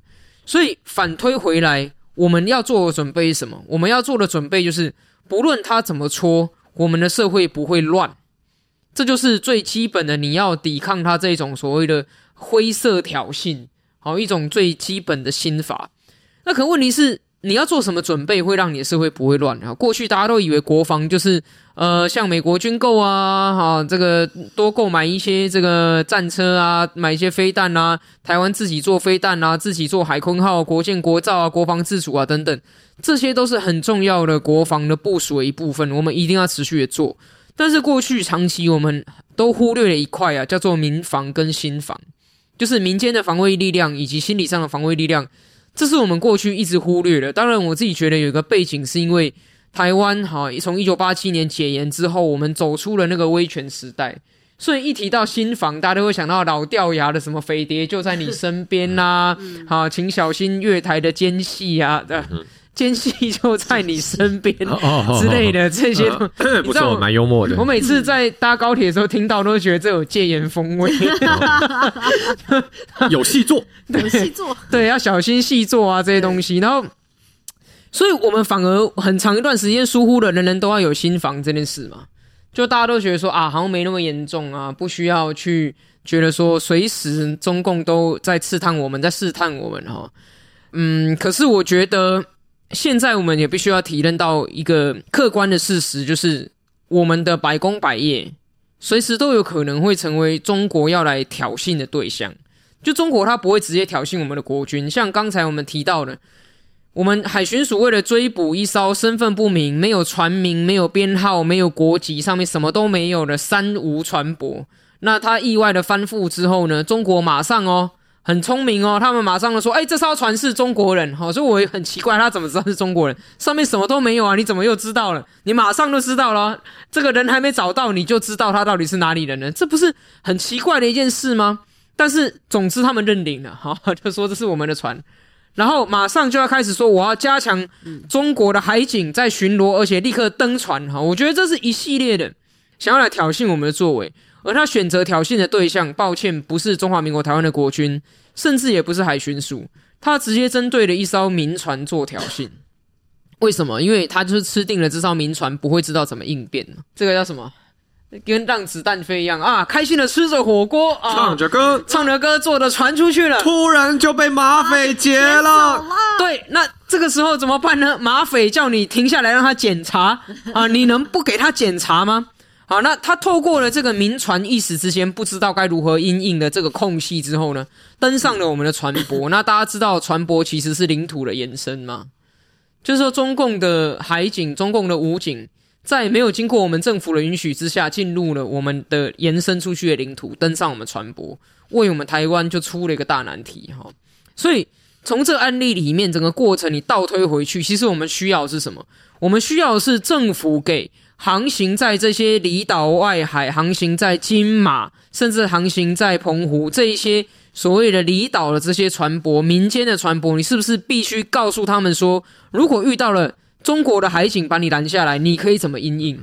所以反推回来，我们要做的准备是什么？我们要做的准备就是，不论他怎么戳，我们的社会不会乱。这就是最基本的，你要抵抗他这种所谓的灰色挑衅，好，一种最基本的心法。那可问题是，你要做什么准备，会让你的社会不会乱啊？过去大家都以为国防就是呃，像美国军购啊，哈、啊，这个多购买一些这个战车啊，买一些飞弹啊，台湾自己做飞弹啊，自己做海空号、国舰国造啊，国防自主啊等等，这些都是很重要的国防的部署的一部分，我们一定要持续的做。但是过去长期我们都忽略了一块啊，叫做民防跟心防，就是民间的防卫力量以及心理上的防卫力量。这是我们过去一直忽略的。当然，我自己觉得有一个背景，是因为台湾哈，从一九八七年解严之后，我们走出了那个威权时代，所以一提到新房，大家都会想到老掉牙的什么飞碟就在你身边呐、啊，好，请小心月台的间隙啊的。奸细就在你身边之类的这些，不错，蛮幽默的。我每次在搭高铁的时候听到，都会觉得这有戒严风味。有细作，有细作，对，要小心细作啊，这些东西。然后，所以我们反而很长一段时间疏忽了，人人都要有心防这件事嘛。就大家都觉得说啊，好像没那么严重啊，不需要去觉得说随时中共都在刺探我们，在试探我们哈。嗯，可是我觉得。现在我们也必须要体认到一个客观的事实，就是我们的百工百业随时都有可能会成为中国要来挑衅的对象。就中国，它不会直接挑衅我们的国军，像刚才我们提到的，我们海巡署为了追捕一艘身份不明、没有船名、没有编号、没有国籍、上面什么都没有的三无船舶，那它意外的翻覆之后呢，中国马上哦。很聪明哦，他们马上就说：“哎、这艘船是中国人。”好，所以我也很奇怪，他怎么知道是中国人？上面什么都没有啊，你怎么又知道了？你马上就知道了，这个人还没找到，你就知道他到底是哪里人呢？这不是很奇怪的一件事吗？但是，总之他们认领了，好，就说这是我们的船，然后马上就要开始说，我要加强中国的海警在巡逻，而且立刻登船。哈，我觉得这是一系列的想要来挑衅我们的作为。而他选择挑衅的对象，抱歉，不是中华民国台湾的国军，甚至也不是海巡署，他直接针对了一艘民船做挑衅。为什么？因为他就是吃定了这艘民船不会知道怎么应变。这个叫什么？跟让子弹飞一样啊！开心的吃着火锅啊，唱着歌，唱着歌，坐着船出去了，突然就被马匪劫了。了对，那这个时候怎么办呢？马匪叫你停下来让他检查啊，你能不给他检查吗？好，那他透过了这个民船一时之间不知道该如何应应的这个空隙之后呢，登上了我们的船舶。那大家知道船舶其实是领土的延伸吗？就是说，中共的海警、中共的武警，在没有经过我们政府的允许之下，进入了我们的延伸出去的领土，登上我们船舶，为我们台湾就出了一个大难题哈。所以从这个案例里面，整个过程你倒推回去，其实我们需要是什么？我们需要是政府给。航行在这些离岛外海，航行在金马，甚至航行在澎湖这一些所谓的离岛的这些船舶，民间的船舶，你是不是必须告诉他们说，如果遇到了中国的海警把你拦下来，你可以怎么应应，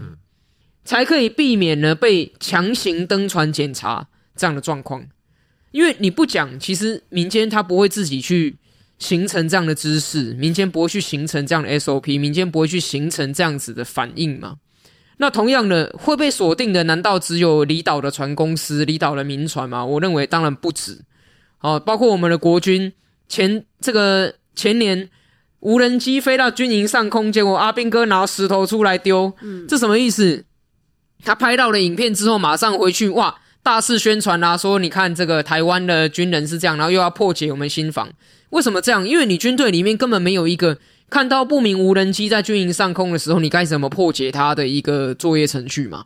才可以避免呢被强行登船检查这样的状况？因为你不讲，其实民间他不会自己去形成这样的知识，民间不会去形成这样的 SOP，民间不会去形成这样子的反应嘛？那同样的会被锁定的，难道只有离岛的船公司、离岛的民船吗？我认为当然不止。哦，包括我们的国军前这个前年无人机飞到军营上空，结果阿兵哥拿石头出来丢，嗯，这什么意思？他拍到了影片之后，马上回去哇，大肆宣传啊，说你看这个台湾的军人是这样，然后又要破解我们新防。为什么这样？因为你军队里面根本没有一个。看到不明无人机在军营上空的时候，你该怎么破解它的一个作业程序嘛？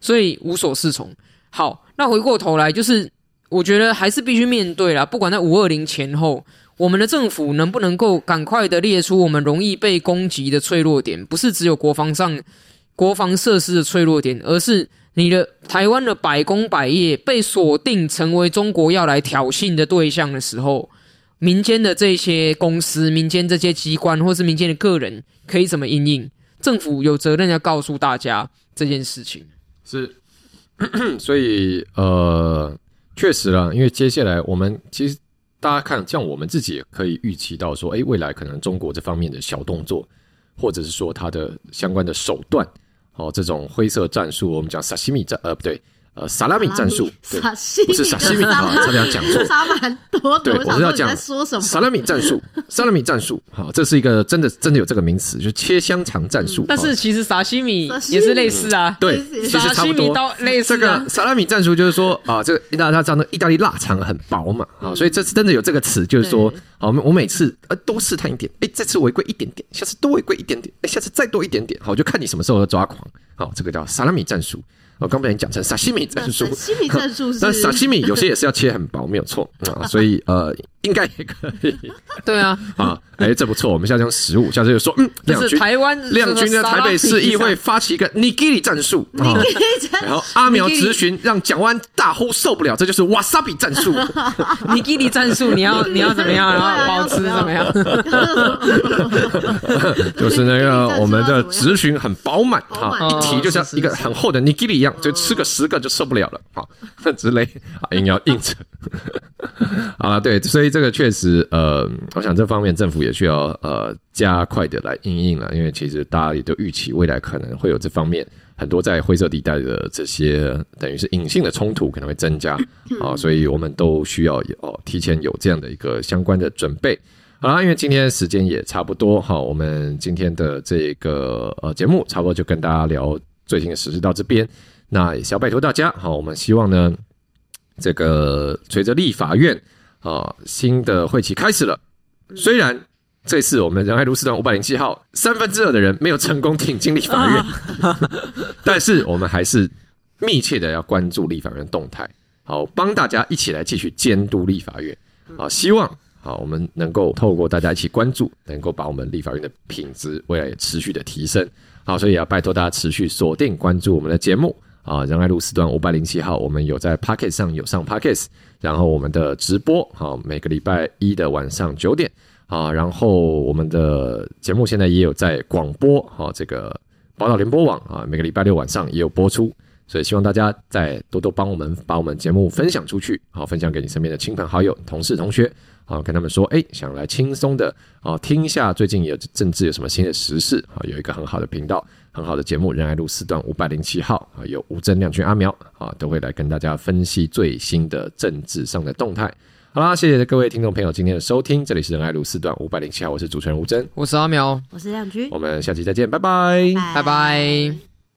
所以无所适从。好，那回过头来，就是我觉得还是必须面对啦。不管在五二零前后，我们的政府能不能够赶快的列出我们容易被攻击的脆弱点？不是只有国防上国防设施的脆弱点，而是你的台湾的百工百业被锁定成为中国要来挑衅的对象的时候。民间的这些公司、民间这些机关，或是民间的个人，可以怎么应应？政府有责任要告诉大家这件事情。是，所以呃，确实啦，因为接下来我们其实大家看，像我们自己也可以预期到说，诶，未来可能中国这方面的小动作，或者是说它的相关的手段，哦，这种灰色战术，我们讲沙西米战，呃，不对。呃，萨拉米战术，萨西米不是萨西米啊，差点讲错，差蛮多的。对，我是要讲说什么？萨拉米战术，萨拉米战术，好，这是一个真的真的有这个名词，就是切香肠战术。但是其实萨西米也是类似啊，对，其实差不多。类似这个萨拉米战术就是说啊，这个意大利它这样的意大利腊肠很薄嘛，啊，所以这次真的有这个词，就是说，好，我每次呃多试探一点，哎，这次违规一点点，下次多违规一点点，哎，下次再多一点点，好，就看你什么时候抓狂。好，这个叫萨拉米战术。我刚被你讲成沙西米战术，沙西米战术是，但沙西米有些也是要切很薄，没有错啊，所以呃，应该也可以。对啊，啊，哎，这不错，我们下次用食物，下次就说，嗯，亮军，台湾亮军在台北市议会发起一个尼基里战术，然后阿苗咨询让蒋万大呼受不了，这就是瓦萨比战术，尼基里战术，你要你要怎么样，然后保持怎么样？就是那个我们的咨询很饱满啊，一提就像一个很厚的尼基里一样。就吃个十个就受不了了，好，之类啊，硬要硬吃啊，对，所以这个确实，呃，我想这方面政府也需要呃加快的来应应了，因为其实大家也都预期未来可能会有这方面很多在灰色地带的这些等于是隐性的冲突可能会增加 啊，所以我们都需要有提前有这样的一个相关的准备。好啦，因为今天时间也差不多，好，我们今天的这个呃节目差不多就跟大家聊最近的时事到这边。那也是要拜托大家，好，我们希望呢，这个随着立法院啊新的会期开始了，虽然这次我们仁爱路四段五百零七号三分之二的人没有成功挺进立法院，但是我们还是密切的要关注立法院动态，好，帮大家一起来继续监督立法院，啊，希望好我们能够透过大家一起关注，能够把我们立法院的品质未来也持续的提升，好，所以也要拜托大家持续锁定关注我们的节目。啊，仁爱路四段五百零七号，我们有在 Podcast 上有上 Podcast，然后我们的直播，好，每个礼拜一的晚上九点，啊，然后我们的节目现在也有在广播，好，这个报道联播网啊，每个礼拜六晚上也有播出，所以希望大家再多多帮我们把我们节目分享出去，好，分享给你身边的亲朋好友、同事、同学，好，跟他们说，哎，想来轻松的，啊，听一下最近有政治有什么新的时事，啊，有一个很好的频道。很好的节目，仁爱路四段五百零七号啊，有吴真、亮君、阿苗啊，都会来跟大家分析最新的政治上的动态。好啦，谢谢各位听众朋友今天的收听，这里是仁爱路四段五百零七号，我是主持人吴真，我是阿苗，我是亮君，我们下期再见，拜拜，拜拜。